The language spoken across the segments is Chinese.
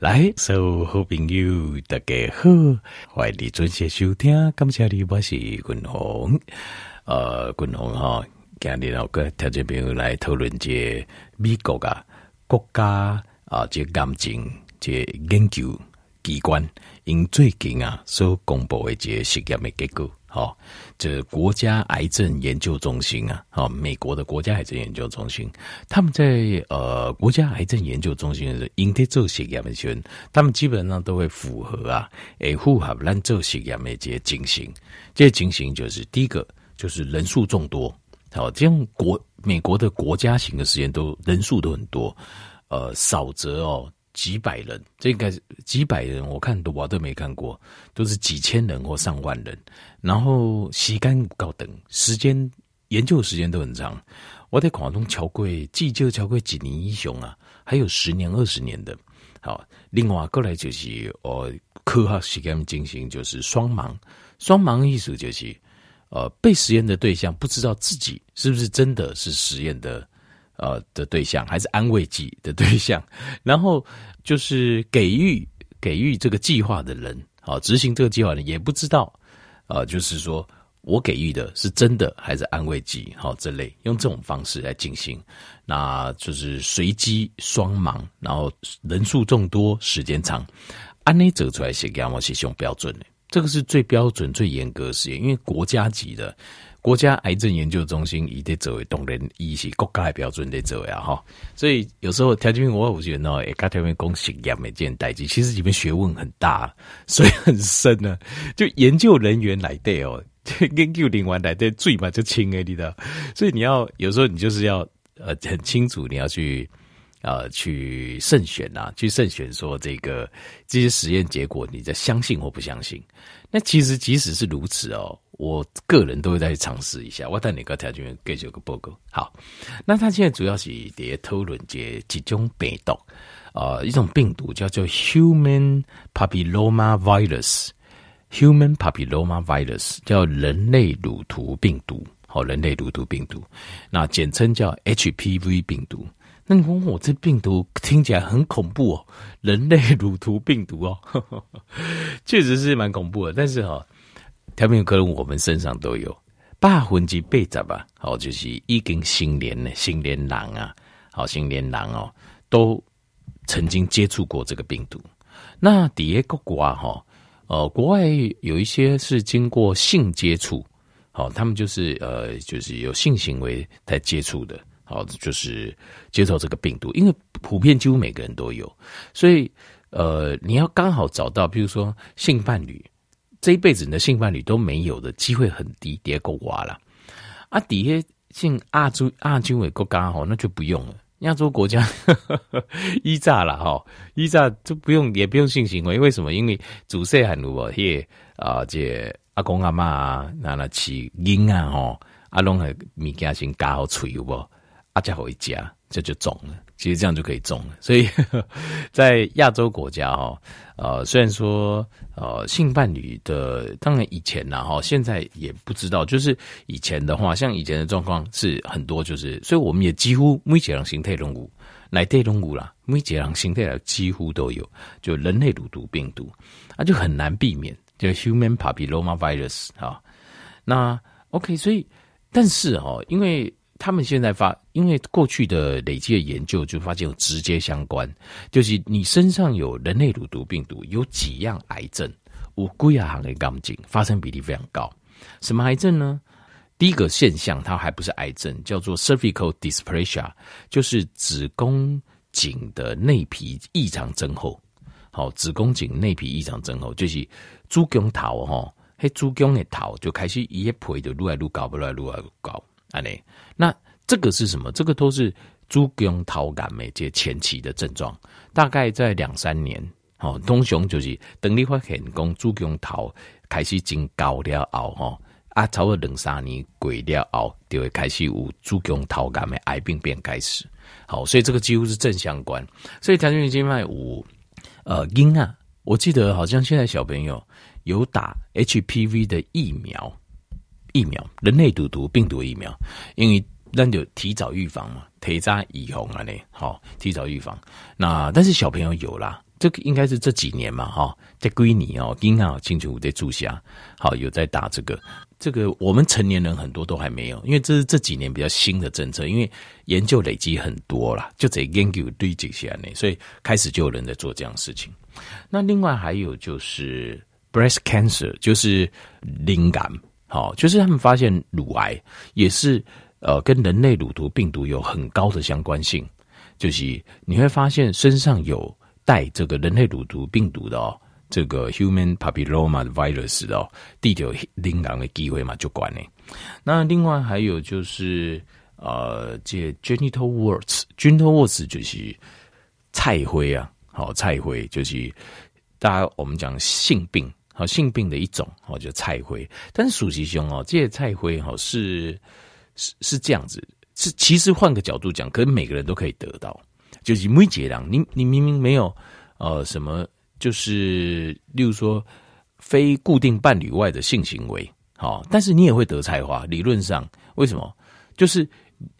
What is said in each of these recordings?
来，所有好朋友大家好，欢迎你准时收听，感谢你，我是君鸿，呃，君鸿哈，今日我跟听众朋友来讨论这美国啊国家啊这癌症这研究机关因最近啊所公布的这实验的结果。好，这国家癌症研究中心啊，好，美国的国家癌症研究中心，他们在呃国家癌症研究中心的应对这些实验，他们基本上都会符合啊，诶符合咱这实验的这些情形。这些情形就是第一个就是人数众多，好，这样国美国的国家型的实验都人数都很多，呃，少则哦。几百人，这个几百人，我看我都没看过，都是几千人或上万人。然后时间高等，时间研究时间都很长。我在广东桥贵，记就桥贵几年英雄啊，还有十年、二十年的。好，另外过来就是呃，科学实验进行就是双盲，双盲意思就是呃，被实验的对象不知道自己是不是真的是实验的。呃的对象还是安慰剂的对象，然后就是给予给予这个计划的人，好执行这个计划的人也不知道，呃，就是说我给予的是真的还是安慰剂，好这类用这种方式来进行，那就是随机双盲，然后人数众多，时间长，安内走出来写给我是用标准的，这个是最标准最严格的实验，因为国家级的。国家癌症研究中心以的作为动人，以及国家的标准的作为啊哈，所以有时候条件我我觉得呢，哎，刚条面讲实验每件代志，其实里面学问很大，所以很深呢。就研究人员来对哦，研究人员来对最嘛就轻哎，你的，所以你要有时候你就是要呃很清楚，你要去呃去慎选呐，去慎选说这个这些实验结果，你在相信或不相信。那其实即使是如此哦。我个人都会再去尝试一下。我带你个条件给这个报告。好，那他现在主要是在讨论这几种病毒，呃，一种病毒叫做 Human Papilloma Virus，Human Papilloma Virus 叫人类乳头病毒，好，人类乳头病毒，那简称叫 HPV 病毒。那你问我这病毒听起来很恐怖哦，人类乳头病毒哦，确实是蛮恐怖的，但是哈、哦。条片可能我们身上都有，百分之八十吧，好，就是已经成年的成年人啊，好，成年人哦，都曾经接触过这个病毒。那第二个国哈，呃，国外有一些是经过性接触，好，他们就是呃，就是有性行为在接触的，好，就是接受这个病毒，因为普遍几乎每个人都有，所以呃，你要刚好找到，比如说性伴侣。这一辈子你的性伴侣都没有的机会很低，跌够瓜了。啊，底下像亚洲亚洲的国家哈，那就不用了。亚洲国家一炸了哈，一炸就不用也不用性行为，为什么？因为祖先很多，嘿啊，这阿公阿妈啊，那那起婴啊吼，阿拢还物件先加好吹有无？阿家回家这就中了。其实这样就可以中了，所以 在亚洲国家哈，呃，虽然说呃性伴侣的，当然以前呢哈，现在也不知道，就是以前的话，像以前的状况是很多，就是所以我们也几乎每几样形态动物，来对动物啦，每几样形态的几乎都有，就人类乳毒病毒，那就很难避免，就 human papilloma virus 哈，那 OK，所以但是哈，因为。他们现在发，因为过去的累积的研究就发现有直接相关，就是你身上有人类乳头病毒，有几样癌症，五龟亚行的钢筋发生比例非常高。什么癌症呢？第一个现象，它还不是癌症，叫做 cervical dysplasia，就是子宫颈的内皮异常增厚。好，子宫颈内皮异常增厚，就是猪宫头哈，嘿，猪宫的头就开始一皮就越来越高，不来越来越高。啊，那那这个是什么？这个都是子宫头癌的这前期的症状，大概在两三年，哦，通常就是等你发现讲子宫头开始增高了后，哈，啊，超过两三年过了后，就会开始有子宫头癌的癌病变开始。好，所以这个几乎是正相关。所以台湾今麦有呃婴啊，我记得好像现在小朋友有打 HPV 的疫苗。疫苗，人类乳头病毒疫苗，因为那就提早预防嘛，提早预防啊，呢，好，提早预防。那但是小朋友有啦，这个应该是这几年嘛，哈，在归你哦，银行清楚在注下，好有在打这个，这个我们成年人很多都还没有，因为这是这几年比较新的政策，因为研究累积很多啦，就这研究堆积起来，所以开始就有人在做这样的事情。那另外还有就是 breast cancer，就是灵感，好，就是他们发现乳癌也是呃跟人类乳头病毒有很高的相关性，就是你会发现身上有。带这个人类乳头病毒的哦，这个 human papilloma virus 的哦，地球领养的机会嘛就管呢。那另外还有就是呃，这 genital warts，genital warts 就是菜灰啊，好菜灰就是大家我们讲性病，好性病的一种，哦就菜灰。但是属实兄哦，这些菜灰哈是是是这样子，是其实换个角度讲，可能每个人都可以得到。就是没结党，你你明明没有呃什么，就是例如说非固定伴侣外的性行为，好，但是你也会得菜花。理论上为什么？就是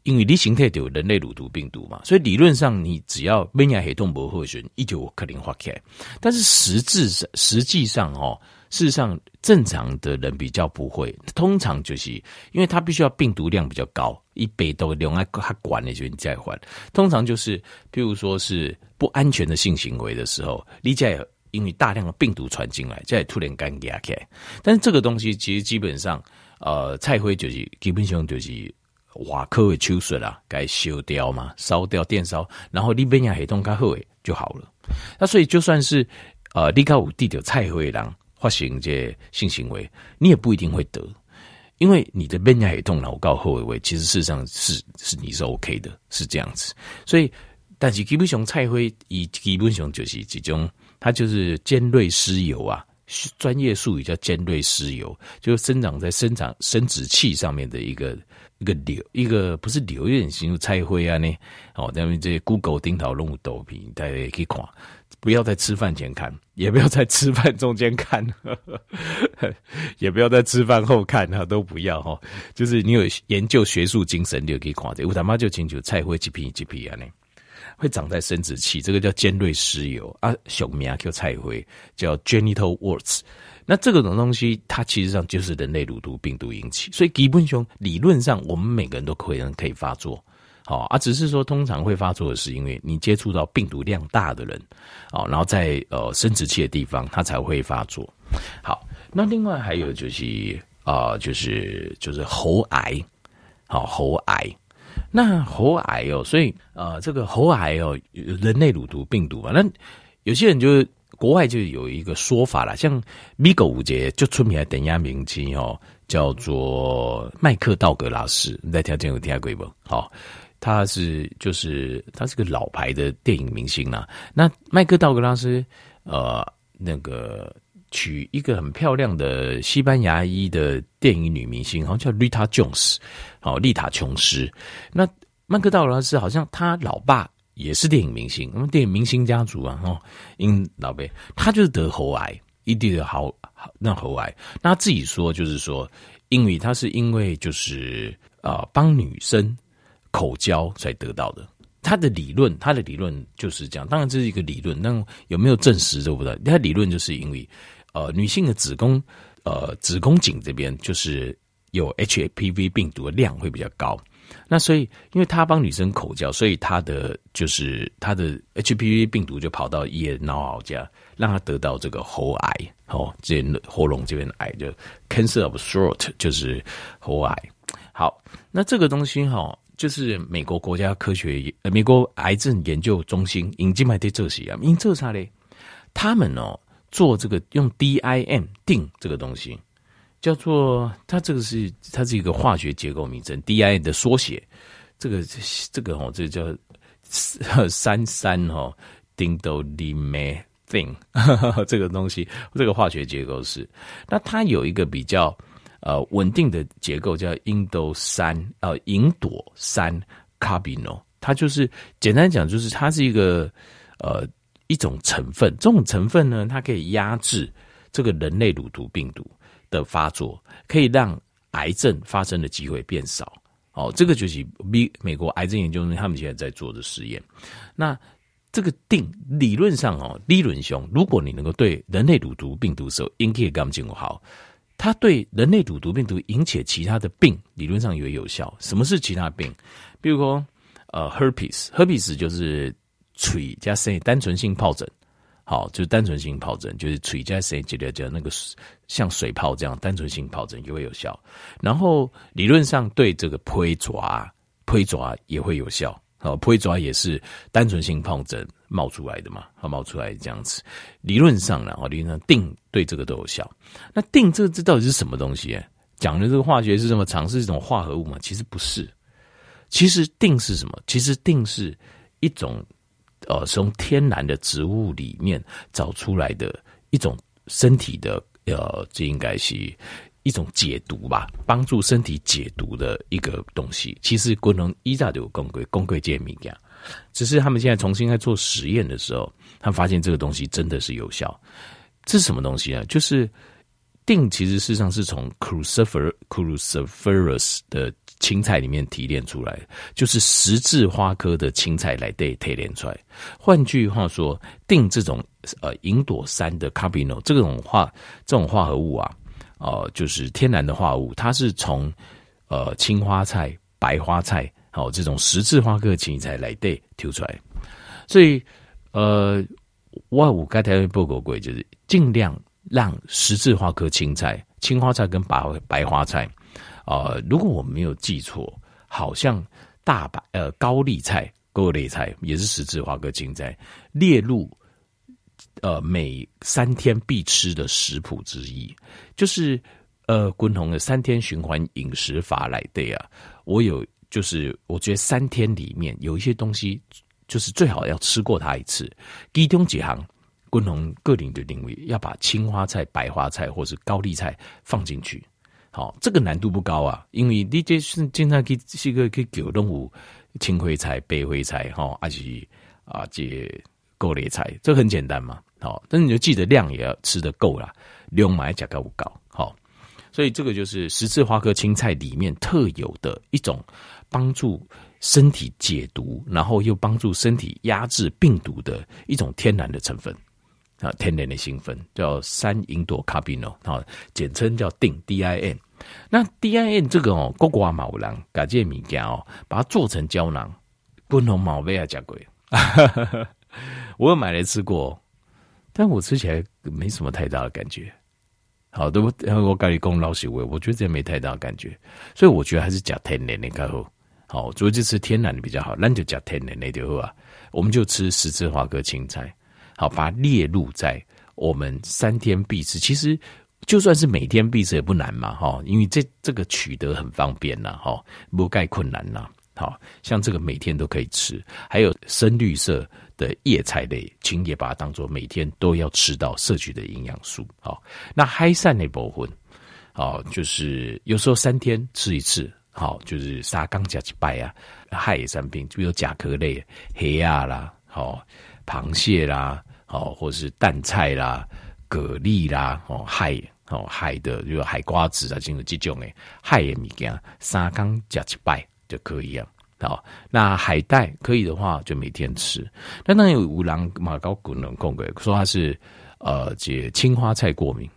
因为你形态有人类乳头病毒嘛，所以理论上你只要免疫系统不会选，一就可能发起来。但是实质上实际上哦。事实上，正常的人比较不会，通常就是因为他必须要病毒量比较高，一杯都用来他管的就你再换。通常就是，譬如说是不安全的性行为的时候，你在因为大量的病毒传进来，再突然干起来。但是这个东西其实基本上，呃，菜灰就是基本上就是瓦科的手术啦，该烧掉嘛，烧掉电烧，然后你免疫系统较好就好了。那所以就算是呃，你有地的菜灰人。发生这性行为，你也不一定会得，因为你的免疫系统脑告后位，其实事实上是是你是 OK 的，是这样子。所以，但是基本上菜灰以基本上就是这种，它就是尖锐湿疣啊，专业术语叫尖锐湿疣，就是生长在生长生殖器上面的一个一个瘤，一个不是瘤，有点形容菜灰啊呢。哦，咱们这些 Google 顶头龙豆皮，大家也可以看。不要在吃饭前看，也不要在吃饭中间看，呵呵，也不要在吃饭后看哈，都不要哈。就是你有研究学术精神，你就可以看这。我他妈就清楚，菜会几片几片啊呢？会长在生殖器，这个叫尖锐湿疣啊，小名叫菜灰，叫 genital warts。那这个种东西，它其实上就是人类乳头病毒引起，所以基本上理论上，我们每个人都可能可以发作。好啊，只是说通常会发作的是因为你接触到病毒量大的人，哦，然后在呃生殖器的地方，它才会发作。好，那另外还有就是啊、就是就是喉癌，好喉癌，那喉癌哦，所以呃这个喉癌哦，人类乳头病毒嘛，那有些人就国外就有一个说法啦，像美国五杰就出名的电影明星哦，叫做麦克道格拉斯，你在听见有听过不？好。他是就是他是个老牌的电影明星啦。那麦克道格拉斯，呃，那个娶一个很漂亮的西班牙裔的电影女明星，好像叫 Rita Jones，，好，丽塔·琼斯。那曼克道拉斯好像他老爸也是电影明星，那么电影明星家族啊，哦，因老辈他就是得喉癌，一定的好好那喉癌。那他自己说就是说，因为他是因为就是啊帮女生。口交才得到的，他的理论，他的理论就是这样。当然这是一个理论，那有没有证实都不知道。他理论就是因为，呃，女性的子宫，呃，子宫颈这边就是有 HPV 病毒的量会比较高。那所以，因为他帮女生口交，所以他的就是他的 HPV 病毒就跑到腋脑喉家，让他得到这个喉癌。哦，这喉咙这边的癌就 cancer of throat，就是喉癌。好，那这个东西哈。就是美国国家科学呃，美国癌症研究中心引进来的这些啊，因这啥嘞？他们哦做这个用 DIM 定这个东西，叫做它这个是它是一个化学结构名称，DIM 的缩写。这个这个哦，这个叫三三哦，丁豆里梅 thing 这个东西，这个化学结构是。那它有一个比较。呃，稳定的结构叫印度三，呃，吲哚三 carbonyl，它就是简单讲，就是它是一个呃一种成分。这种成分呢，它可以压制这个人类乳头病毒的发作，可以让癌症发生的机会变少。哦，这个就是美美国癌症研究中心他们现在在做的实验。那这个定理论上哦，理论上，如果你能够对人类乳毒病毒的时候引起感情好，它对人类乳毒病毒引起其他的病，理论上也有效。什么是其他病？比如说，呃，herpes，herpes 就是嘴加生单纯性疱疹，好，就是单纯性疱疹，就是嘴加生接着叫那个像水泡这样单纯性疱疹也会有效。然后理论上对这个胚爪，胚爪也会有效。好，破抓也是单纯性疱疹冒出来的嘛，好冒出来这样子。理论上呢，哦，理论上定对这个都有效。那定这个这到底是什么东西？讲的这个化学是什么长，是一种化合物吗？其实不是。其实定是什么？其实定是一种呃，从天然的植物里面找出来的一种身体的呃，这应该是。一种解毒吧，帮助身体解毒的一个东西。其实功能依照就有公规公规解密呀，只是他们现在重新在做实验的时候，他发现这个东西真的是有效。这是什么东西呢？就是定，其实事实上是从 crucifer cruciferous 的青菜里面提炼出来，就是十字花科的青菜来对提炼出来。换句话说，定这种呃吲哚三的 carbino 这种化这种化合物啊。哦、呃，就是天然的化合物，它是从呃青花菜、白花菜，好、哦、这种十字花科的青菜来对挑出来，所以呃，我五刚才报告过，就是尽量让十字花科青菜、青花菜跟白白花菜，呃，如果我没有记错，好像大白呃高丽菜、高丽菜也是十字花科青菜列入。呃，每三天必吃的食谱之一，就是呃，滚筒的三天循环饮食法来的啊。我有，就是我觉得三天里面有一些东西，就是最好要吃过它一次。其中几行滚筒各领的领域，要把青花菜、白花菜或是高丽菜放进去。好，这个难度不高啊，因为你这是经常可以是个可以九动物青灰菜、白灰菜哈，而且啊这高丽菜，这很简单嘛。好，但是你就记得量也要吃得够啦，量买价格不高。好，所以这个就是十字花科青菜里面特有的一种帮助身体解毒，然后又帮助身体压制病毒的一种天然的成分啊，天然的成分叫三吲哚 carbonyl 啊，简称叫定 DIN。那 DIN 这个哦，国外某人改这物件哦，把它做成胶囊，不能毛病啊，加贵。我有买来吃过。但我吃起来没什么太大的感觉，好，都我跟你讲老实话，我觉得这没太大的感觉，所以我觉得还是加天然的较好。好，所以就吃天然的比较好，那就加天然的就好啊。我们就吃十字花科青菜，好，把它列入在我们三天必吃。其实就算是每天必吃也不难嘛，哈，因为这这个取得很方便呐，哈，不盖困难呐。好像这个每天都可以吃，还有深绿色的叶菜类，请也把它当做每天都要吃到摄取的营养素。好，那海产的部分，好，就是有时候三天吃一次，好，就是沙缸加去拜啊，海产品，比如甲壳类，黑鸭啦，好，螃蟹啦，好，或是淡菜啦，蛤蜊啦，哦，海，哦，海的，比如海瓜子啊，这种这种诶，海的物件，三缸加一拜。就可以啊，好，那海带可以的话，就每天吃。但那有五郎马高古能控鬼说他是呃，这青花菜过敏，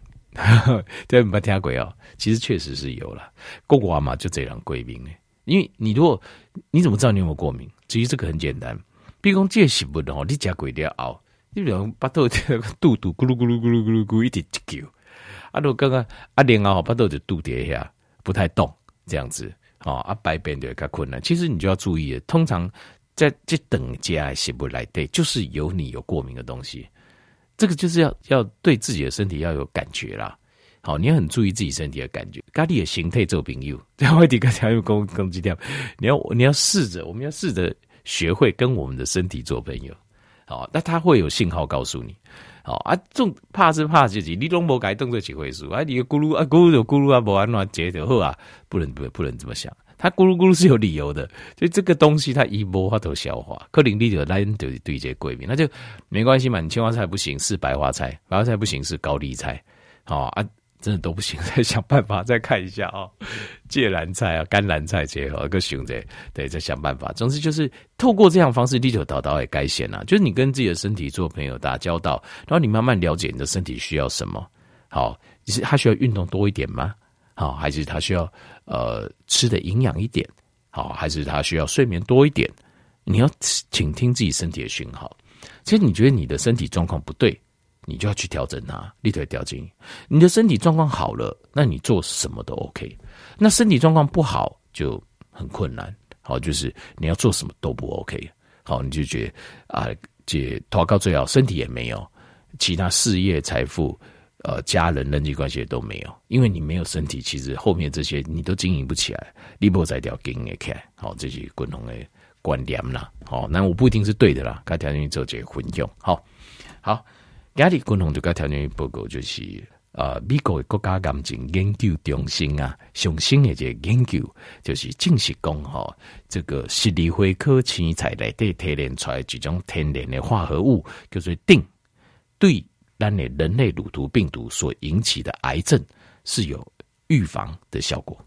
对，没听过哦。其实确实是有了，过过嘛就这样贵宾诶。因为你如果你怎么知道你有没有过敏？其实这个很简单，比如讲这食物哦，你加贵点熬，你比如巴豆这个肚肚咕噜咕噜咕噜咕噜咕一直叫，啊，如果刚刚阿莲啊，巴豆就肚底下不太动这样子。哦，啊，排便就较困难。其实你就要注意，通常在这等价食物来对，就是有你有过敏的东西。这个就是要要对自己的身体要有感觉啦。好，你要很注意自己身体的感觉。咖喱的形态做朋友，在外地刚才又攻攻击掉。你要你要试着，我们要试着学会跟我们的身体做朋友。好，那他会有信号告诉你。好啊，种怕是怕自己，你拢无改动作几回事啊？你咕噜啊咕噜就咕噜啊，不安怎接就好啊？不能不不能这么想，它咕噜咕噜是有理由的，所以这个东西它一无法都消化，可能你就来就是对这过敏，那就没关系嘛。你青花菜不行，是白花菜，白花菜不行是高丽菜，好啊，真的都不行，再想办法再看一下啊、哦，芥蓝菜啊、甘蓝菜结合个熊的，对，再想办法。总之就是透过这样方式，力求导导也该显啊，就是你跟自己的身体做朋友打交道，然后你慢慢了解你的身体需要什么。好，你是他需要运动多一点吗？好，还是他需要呃吃的营养一点？好，还是他需要睡眠多一点？你要倾听自己身体的讯号。其实你觉得你的身体状况不对。你就要去调整它，力腿调整。你的身体状况好了，那你做什么都 OK。那身体状况不好就很困难。好，就是你要做什么都不 OK。好，你就觉得啊，这祷告最好，身体也没有，其他事业、财富、呃，家人、人际关系也都没有，因为你没有身体，其实后面这些你都经营不起来。力波在调经营起来，好，这些共同的观念啦。好，那我不一定是对的啦，该调整做这些混用。好，好。压力共同这个条件报告就是，呃，美国的国家癌症研究中心啊，上新的这研究就是证实讲哈，这个十二花科青菜内底提炼出来几种天然的化合物，叫做碇，对咱的人类乳头病毒所引起的癌症是有预防的效果。